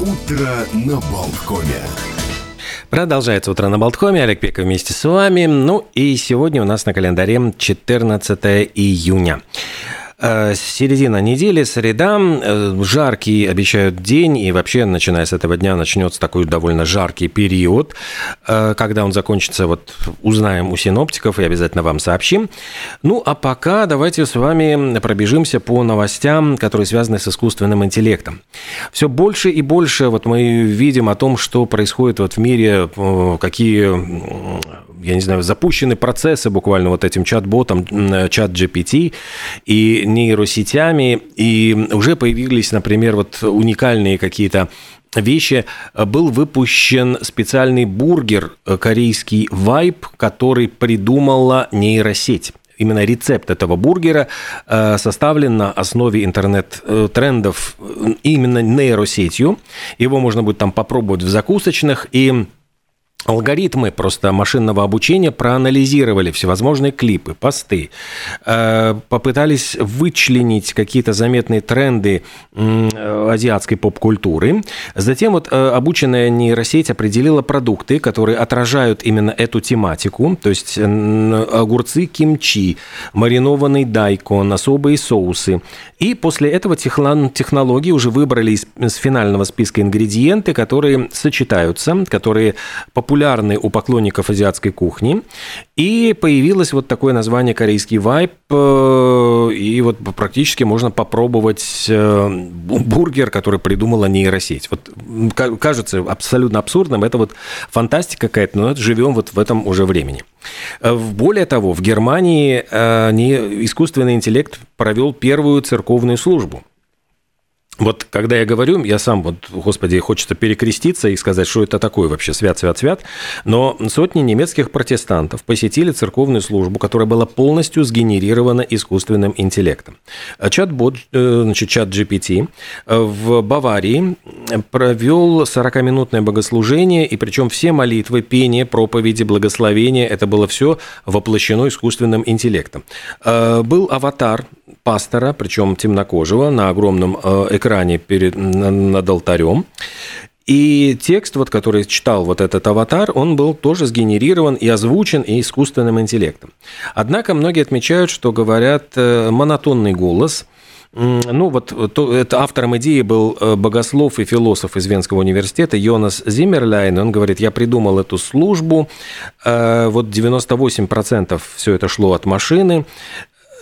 Утро на Болткоме. Продолжается утро на Болтхоме. Олег Пеков вместе с вами. Ну и сегодня у нас на календаре 14 июня. Э, середина недели, среда, э, жаркий обещают день, и вообще, начиная с этого дня, начнется такой довольно жаркий период. Э, когда он закончится, вот узнаем у синоптиков и обязательно вам сообщим. Ну, а пока давайте с вами пробежимся по новостям, которые связаны с искусственным интеллектом. Все больше и больше вот мы видим о том, что происходит вот в мире, какие я не знаю, запущены процессы буквально вот этим чат-ботом, чат GPT и нейросетями, и уже появились, например, вот уникальные какие-то вещи. Был выпущен специальный бургер э, корейский Vibe, который придумала нейросеть. Именно рецепт этого бургера э, составлен на основе интернет-трендов э, именно нейросетью. Его можно будет там попробовать в закусочных. И Алгоритмы просто машинного обучения проанализировали всевозможные клипы, посты, э, попытались вычленить какие-то заметные тренды азиатской поп-культуры. Затем вот э, обученная нейросеть определила продукты, которые отражают именно эту тематику, то есть огурцы кимчи, маринованный дайкон, особые соусы. И после этого технологии уже выбрали из финального списка ингредиенты, которые сочетаются, которые популярны популярны у поклонников азиатской кухни. И появилось вот такое название корейский вайп. Э, и вот практически можно попробовать э, бургер, который придумала нейросеть. Вот кажется абсолютно абсурдным. Это вот фантастика какая-то, но живем вот в этом уже времени. Э, более того, в Германии искусственный интеллект провел первую церковную службу – вот когда я говорю, я сам, вот, господи, хочется перекреститься и сказать, что это такое вообще, свят, свят, свят. Но сотни немецких протестантов посетили церковную службу, которая была полностью сгенерирована искусственным интеллектом. Чат-бот, э, значит, чат GPT э, в Баварии провел 40-минутное богослужение, и причем все молитвы, пение, проповеди, благословения, это было все воплощено искусственным интеллектом. Э, был аватар пастора, причем темнокожего, на огромном экране экране перед, над алтарем. И текст, вот, который читал вот этот аватар, он был тоже сгенерирован и озвучен и искусственным интеллектом. Однако многие отмечают, что говорят э, монотонный голос – ну, вот то, это автором идеи был э, богослов и философ из Венского университета Йонас Зиммерляйн. Он говорит, я придумал эту службу, э, вот 98% все это шло от машины,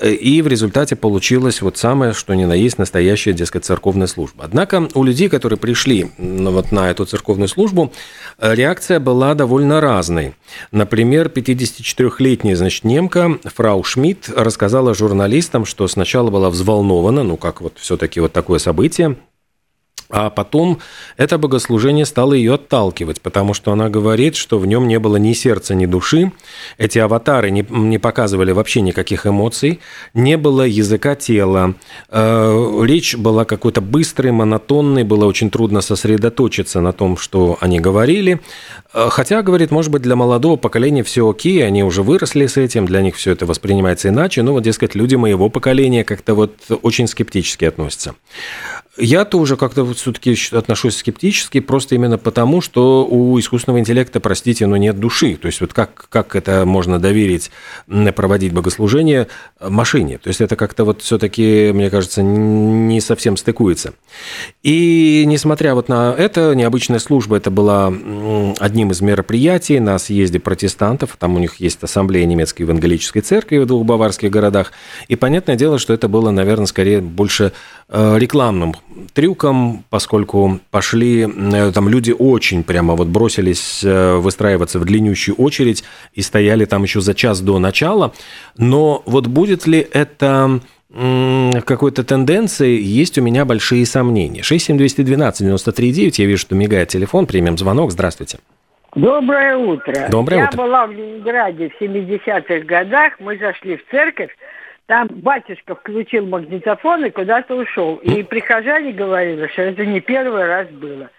и в результате получилось вот самое, что ни на есть настоящая, дескать, церковная служба. Однако у людей, которые пришли вот на эту церковную службу, э, реакция была довольно разной. Например, 54-летняя, значит, немка фрау Шмидт рассказала журналистам, что сначала была взволнована, ну как вот все-таки вот такое событие, а потом это богослужение стало ее отталкивать, потому что она говорит, что в нем не было ни сердца, ни души. Эти аватары не, не показывали вообще никаких эмоций, не было языка тела. Э, речь была какой-то быстрой, монотонной, было очень трудно сосредоточиться на том, что они говорили. Э, хотя, говорит, может быть, для молодого поколения все окей, они уже выросли с этим, для них все это воспринимается иначе. Но вот, дескать, люди моего поколения как-то вот очень скептически относятся. Я тоже как-то вот все-таки отношусь скептически, просто именно потому, что у искусственного интеллекта, простите, но нет души. То есть вот как, как это можно доверить проводить богослужение машине? То есть это как-то вот все-таки, мне кажется, не совсем стыкуется. И несмотря вот на это, необычная служба, это была одним из мероприятий на съезде протестантов, там у них есть ассамблея немецкой евангелической церкви в двух баварских городах, и понятное дело, что это было, наверное, скорее больше э, рекламным трюком, поскольку пошли, э, там люди очень прямо вот бросились э, выстраиваться в длиннющую очередь и стояли там еще за час до начала. Но вот будет ли это какой-то тенденции, есть у меня большие сомнения. 67212-93-9, я вижу, что мигает телефон, примем звонок, здравствуйте. Доброе утро. Доброе я утро. была в Ленинграде в 70-х годах, мы зашли в церковь, там батюшка включил магнитофон и куда-то ушел. И прихожане говорили, что это не первый раз было.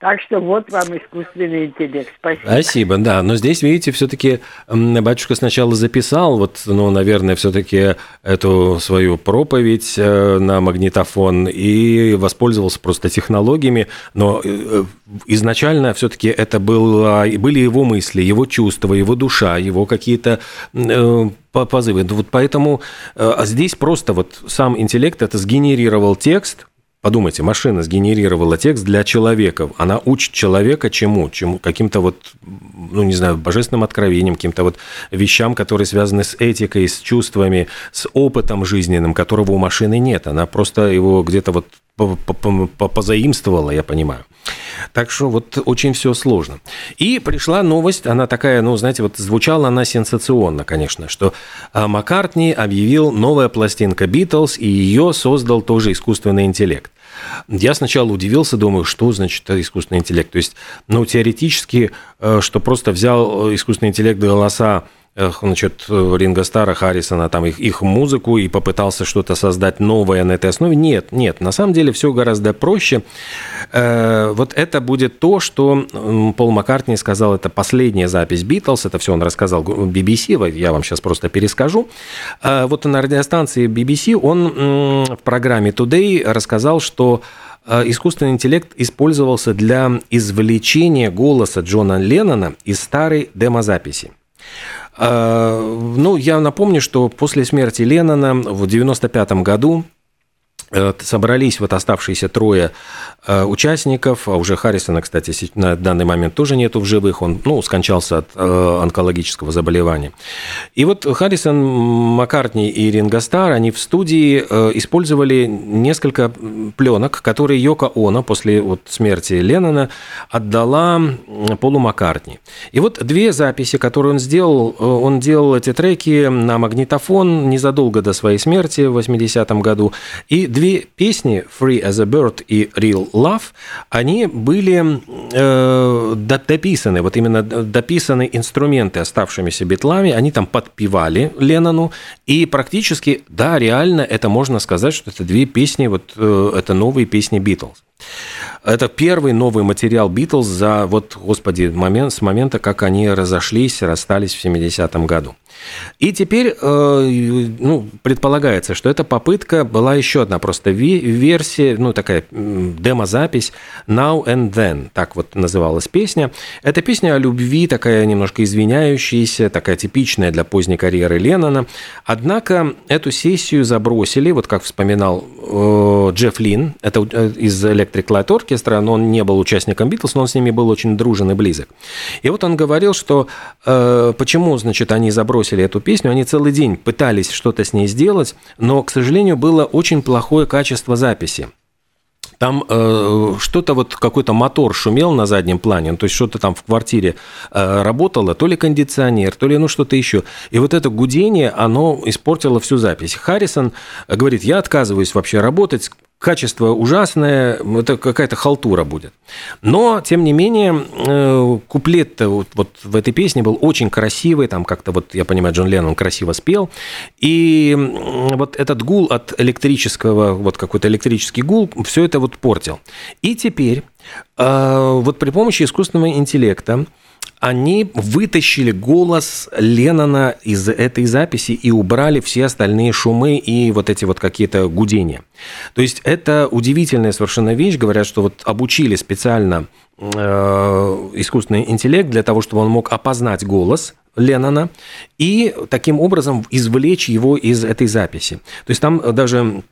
Так что вот вам искусственный интеллект. Спасибо. Спасибо, да. Но здесь, видите, все-таки батюшка сначала записал, вот, ну, наверное, все-таки эту свою проповедь э, на магнитофон и воспользовался просто технологиями. Но э, изначально все-таки это было, были его мысли, его чувства, его душа, его какие-то э, позывы. Вот поэтому а здесь просто вот сам интеллект это сгенерировал текст, Подумайте, машина сгенерировала текст для человека. Она учит человека чему? чему каким-то вот, ну, не знаю, божественным откровением, каким-то вот вещам, которые связаны с этикой, с чувствами, с опытом жизненным, которого у машины нет. Она просто его где-то вот позаимствовала, я понимаю. Так что вот очень все сложно. И пришла новость, она такая, ну, знаете, вот звучала она сенсационно, конечно, что а, Маккартни объявил новая пластинка Битлз, и ее создал тоже искусственный интеллект. Я сначала удивился, думаю, что значит искусственный интеллект. То есть, ну, теоретически, э, что просто взял э, искусственный интеллект голоса значит, Стара, Харрисона, там их, их музыку и попытался что-то создать новое на этой основе. Нет, нет, на самом деле все гораздо проще. Э, вот это будет то, что Пол Маккартни сказал, это последняя запись Битлз, это все он рассказал BBC, я вам сейчас просто перескажу. Э, вот на радиостанции BBC он в программе Today рассказал, что э, искусственный интеллект использовался для извлечения голоса Джона Леннона из старой демозаписи. А, ну, я напомню, что после смерти Леннона в 1995 году собрались вот оставшиеся трое э, участников, а уже Харрисона, кстати, на данный момент тоже нету в живых, он, ну, скончался от э, онкологического заболевания. И вот Харрисон, Маккартни и Ринго Стар, они в студии использовали несколько пленок, которые Йока Оно после вот смерти Леннона отдала Полу Маккартни. И вот две записи, которые он сделал, он делал эти треки на магнитофон незадолго до своей смерти в 80-м году, и две песни «Free as a Bird» и «Real Love», они были э, дописаны, вот именно дописаны инструменты оставшимися битлами, они там подпевали Леннону, и практически, да, реально это можно сказать, что это две песни, вот э, это новые песни Битлз. Это первый новый материал Битлз за, вот, господи, момент, с момента, как они разошлись, расстались в 70-м году. И теперь э, ну, предполагается, что эта попытка была еще одна просто версия, ну такая демозапись Now and Then, так вот называлась песня. Это песня о любви, такая немножко извиняющаяся, такая типичная для поздней карьеры Леннона. Однако эту сессию забросили, вот как вспоминал э, Джефф Лин, это э, из Electric Light Orchestra, но он не был участником Битлз, но он с ними был очень дружен и близок. И вот он говорил, что почему, значит, они забросили бросили эту песню, они целый день пытались что-то с ней сделать, но, к сожалению, было очень плохое качество записи. Там э, что-то вот какой-то мотор шумел на заднем плане, ну, то есть что-то там в квартире э, работало, то ли кондиционер, то ли ну что-то еще. И вот это гудение, оно испортило всю запись. Харрисон говорит, я отказываюсь вообще работать качество ужасное, это какая-то халтура будет. Но, тем не менее, э, куплет вот, вот в этой песне был очень красивый, там как-то вот, я понимаю, Джон Леннон красиво спел, и вот этот гул от электрического, вот какой-то электрический гул, все это вот портил. И теперь э, вот при помощи искусственного интеллекта они вытащили голос Леннона из этой записи и убрали все остальные шумы и вот эти вот какие-то гудения. То есть это удивительная совершенно вещь. Говорят, что вот обучили специально э, искусственный интеллект для того, чтобы он мог опознать голос Леннона и таким образом извлечь его из этой записи. То есть там даже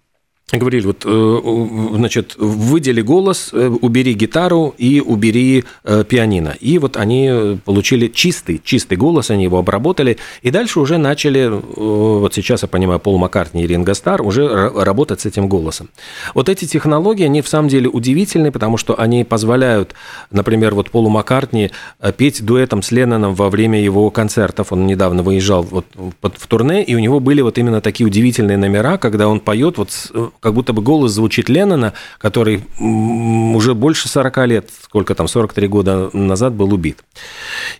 говорили, вот, э, значит, выдели голос, э, убери гитару и убери э, пианино. И вот они получили чистый, чистый голос, они его обработали, и дальше уже начали, вот сейчас я понимаю, Пол Маккартни и Ринго Стар уже работать с этим голосом. Вот эти технологии, они в самом деле удивительны, потому что они позволяют, например, вот Полу Маккартни петь дуэтом с Ленноном во время его концертов. Он недавно выезжал вот в турне, и у него были вот именно такие удивительные номера, когда он поет вот как будто бы голос звучит Леннона, который уже больше 40 лет, сколько там, 43 года назад был убит.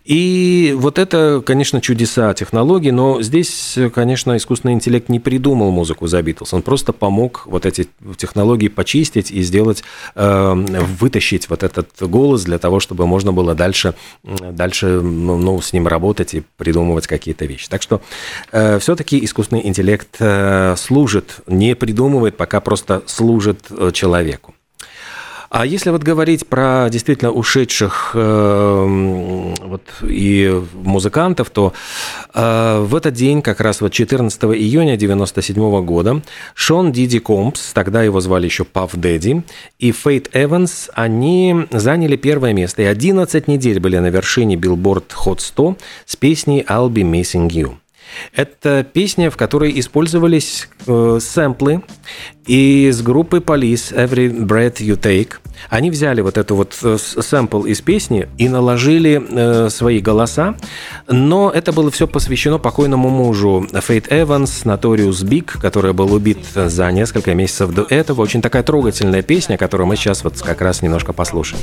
И вот это, конечно, чудеса технологий, но здесь, конечно, искусственный интеллект не придумал музыку за Битлз, он просто помог вот эти технологии почистить и сделать, э, вытащить вот этот голос для того, чтобы можно было дальше, дальше ну, с ним работать и придумывать какие-то вещи. Так что э, все-таки искусственный интеллект э, служит, не придумывает, пока просто служит человеку. А если вот говорить про действительно ушедших э, вот, и музыкантов, то э, в этот день, как раз вот 14 июня 1997 года, Шон Диди Компс, тогда его звали еще Паф Дэдди, и Фейт Эванс, они заняли первое место, и 11 недель были на вершине Billboard Hot 100 с песней «I'll be missing you». Это песня, в которой использовались э, сэмплы из группы Police Every Breath You Take. Они взяли вот эту вот э, сэмпл из песни и наложили э, свои голоса, но это было все посвящено покойному мужу Фейт Эванс, Notorious Big, который был убит за несколько месяцев до этого. Очень такая трогательная песня, которую мы сейчас вот как раз немножко послушаем.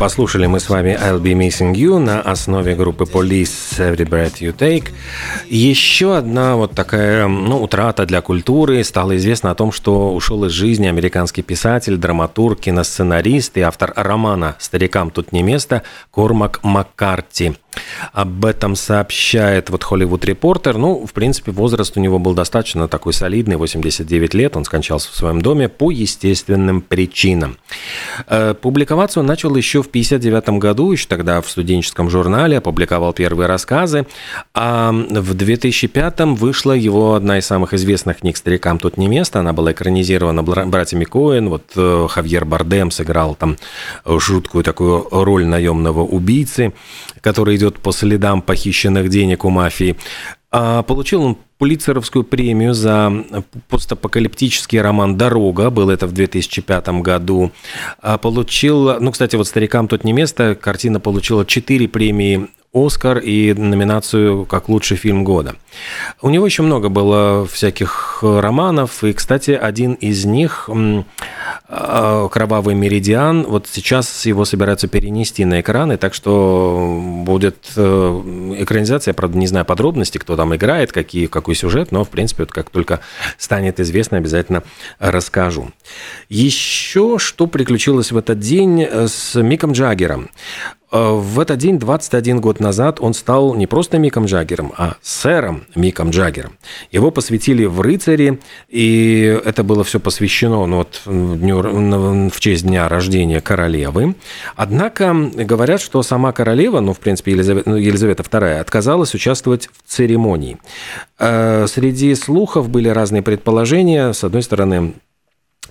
Послушали мы с вами I'll Be Missing You на основе группы Police Every Breath You Take. Еще одна вот такая ну, утрата для культуры. Стало известно о том, что ушел из жизни американский писатель, драматург, киносценарист и автор романа «Старикам тут не место» Кормак Маккарти. Об этом сообщает вот Hollywood Reporter. Ну, в принципе, возраст у него был достаточно такой солидный, 89 лет. Он скончался в своем доме по естественным причинам. Э, публиковаться он начал еще в 59 году, еще тогда в студенческом журнале, опубликовал первые рассказы. А в 2005 вышла его одна из самых известных книг «Старикам тут не место». Она была экранизирована братьями Коэн. Вот э, Хавьер Бардем сыграл там жуткую такую роль наемного убийцы, который идет по следам похищенных денег у мафии. А получил он Пулицеровскую премию за постапокалиптический роман «Дорога», был это в 2005 году. А получил, ну, кстати, вот «Старикам тут не место», картина получила четыре премии Оскар и номинацию как лучший фильм года. У него еще много было всяких романов, и, кстати, один из них а, «Кровавый меридиан», вот сейчас его собираются перенести на экраны, так что будет э, экранизация, правда, не знаю подробности, кто там играет, какие, какой сюжет, но, в принципе, вот как только станет известно, обязательно расскажу. Еще что приключилось в этот день с Миком Джаггером. Э, в этот день, 21 год назад, он стал не просто Миком Джаггером, а сэром Миком Джаггером. Его посвятили в рыцари, и это было все посвящено ну, вот, дню, в честь дня рождения королевы. Однако говорят, что сама королева, ну, в принципе, Елизавета, ну, Елизавета II, отказалась участвовать в церемонии. Э, среди слухов были разные предположения. С одной стороны,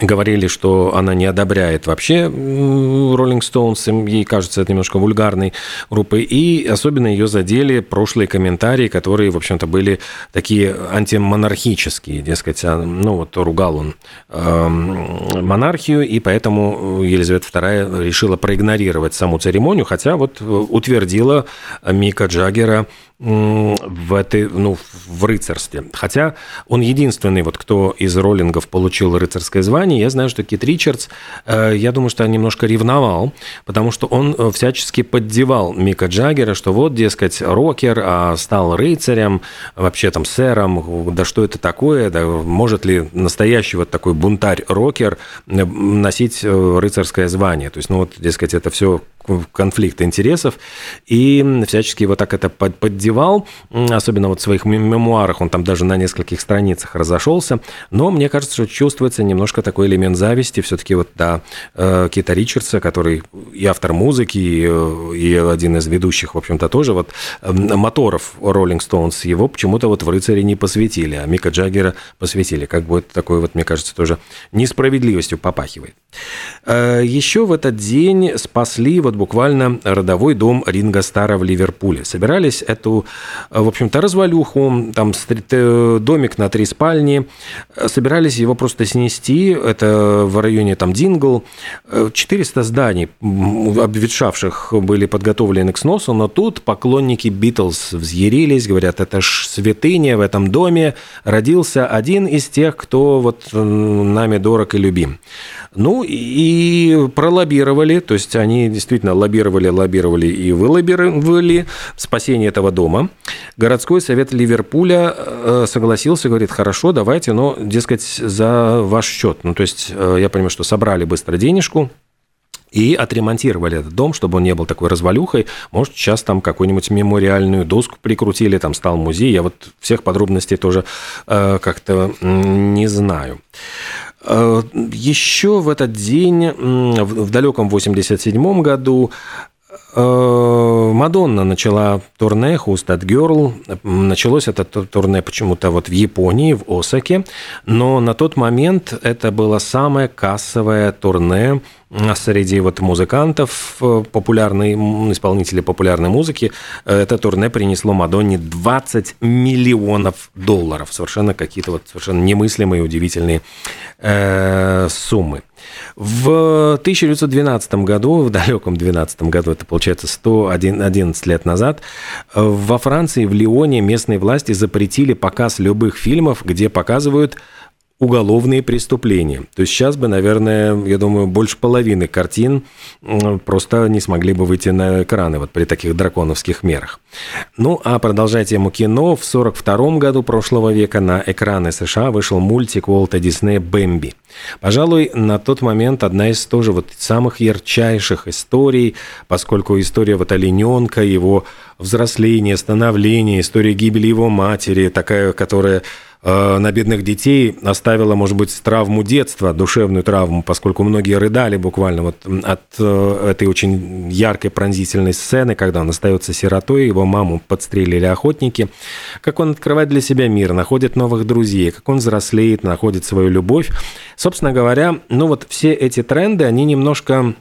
говорили, что она не одобряет вообще Rolling Stones, ей кажется это немножко вульгарной группой, и особенно ее задели прошлые комментарии, которые, в общем-то, были такие антимонархические, дескать, а, ну вот ругал он э, монархию, и поэтому Елизавета II решила проигнорировать саму церемонию, хотя вот утвердила Мика Джаггера в этой, ну, в рыцарстве. Хотя он единственный, вот, кто из роллингов получил рыцарское звание. Я знаю, что Кит Ричардс, э, я думаю, что немножко ревновал, потому что он э, всячески поддевал Мика Джаггера, что вот, дескать, рокер, а стал рыцарем, вообще там сэром, да что это такое, да может ли настоящий вот такой бунтарь-рокер носить рыцарское звание? То есть, ну вот, дескать, это все конфликт интересов, и всячески его так это поддевал, особенно вот в своих мемуарах, он там даже на нескольких страницах разошелся, но мне кажется, что чувствуется немножко такой элемент зависти, все-таки вот, да, э, Кита Ричардса, который и автор музыки, и, э, и один из ведущих, в общем-то, тоже вот моторов Rolling Stones, его почему-то вот в «Рыцаре» не посвятили, а Мика Джаггера посвятили, как бы это такой вот, мне кажется, тоже несправедливостью попахивает. Э, Еще в этот день спасли вот буквально родовой дом Ринга Стара в Ливерпуле. Собирались эту, в общем-то, развалюху, там э, домик на три спальни, собирались его просто снести, это в районе там Дингл, 400 зданий обветшавших были подготовлены к сносу, но тут поклонники Битлз взъярились, говорят, это ж святыня в этом доме, родился один из тех, кто вот э, нами дорог и любим. Ну и пролоббировали, то есть они действительно лоббировали, лоббировали и вылоббировали спасение этого дома. Городской совет Ливерпуля э, согласился, говорит, хорошо, давайте, но, дескать, за ваш счет. Ну то есть э, я понимаю, что собрали быстро денежку, и отремонтировали этот дом, чтобы он не был такой развалюхой. Может, сейчас там какую-нибудь мемориальную доску прикрутили, там стал музей. Я вот всех подробностей тоже э, как-то не знаю. Э, Еще в этот день, в далеком 87 году, Мадонна начала турне Who's That Girl. Началось это турне почему-то вот в Японии, в Осаке. Но на тот момент это было самое кассовое турне среди вот музыкантов, э, популярной, исполнителей популярной музыки, э, это турне принесло Мадонне 20 миллионов долларов. Совершенно какие-то вот совершенно немыслимые, удивительные э, суммы. В 1912 году, в далеком 12 году, это получается 111 лет назад, во Франции, в Лионе местные власти запретили показ любых фильмов, где показывают уголовные преступления. То есть сейчас бы, наверное, я думаю, больше половины картин просто не смогли бы выйти на экраны вот при таких драконовских мерах. Ну, а продолжая тему кино, в 1942 году прошлого века на экраны США вышел мультик Уолта Диснея «Бэмби». Пожалуй, на тот момент одна из тоже вот самых ярчайших историй, поскольку история вот олененка, его взросления, становления, история гибели его матери, такая, которая на бедных детей оставила, может быть, травму детства, душевную травму, поскольку многие рыдали буквально вот от э, этой очень яркой пронзительной сцены, когда он остается сиротой, его маму подстрелили охотники, как он открывает для себя мир, находит новых друзей, как он взрослеет, находит свою любовь. Собственно говоря, ну вот все эти тренды, они немножко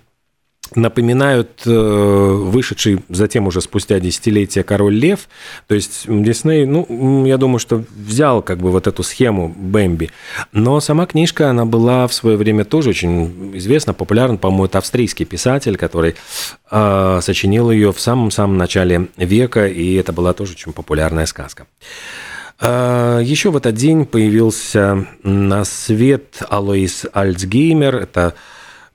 напоминают э, вышедший затем уже спустя десятилетия «Король лев». То есть Дисней, ну, я думаю, что взял как бы вот эту схему Бэмби. Но сама книжка, она была в свое время тоже очень известна, популярна. По-моему, это австрийский писатель, который э, сочинил ее в самом-самом начале века, и это была тоже очень популярная сказка. Э, Еще в этот день появился на свет Алоис Альцгеймер. Это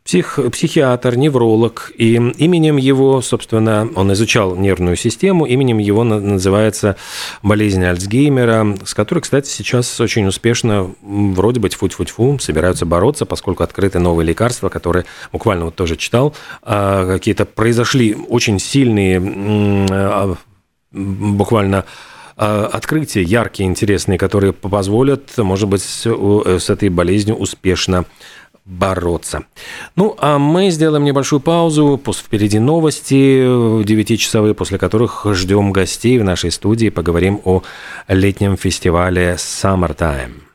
псих, психиатр, невролог, и именем его, собственно, он изучал нервную систему, именем его называется болезнь Альцгеймера, с которой, кстати, сейчас очень успешно, вроде бы, тьфу-тьфу-тьфу, собираются бороться, поскольку открыты новые лекарства, которые, буквально вот тоже читал, а, какие-то произошли очень сильные, а, буквально а, открытия яркие, интересные, которые позволят, может быть, с этой болезнью успешно бороться. Ну, а мы сделаем небольшую паузу. Впереди новости 9-часовые, после которых ждем гостей в нашей студии. Поговорим о летнем фестивале Summertime.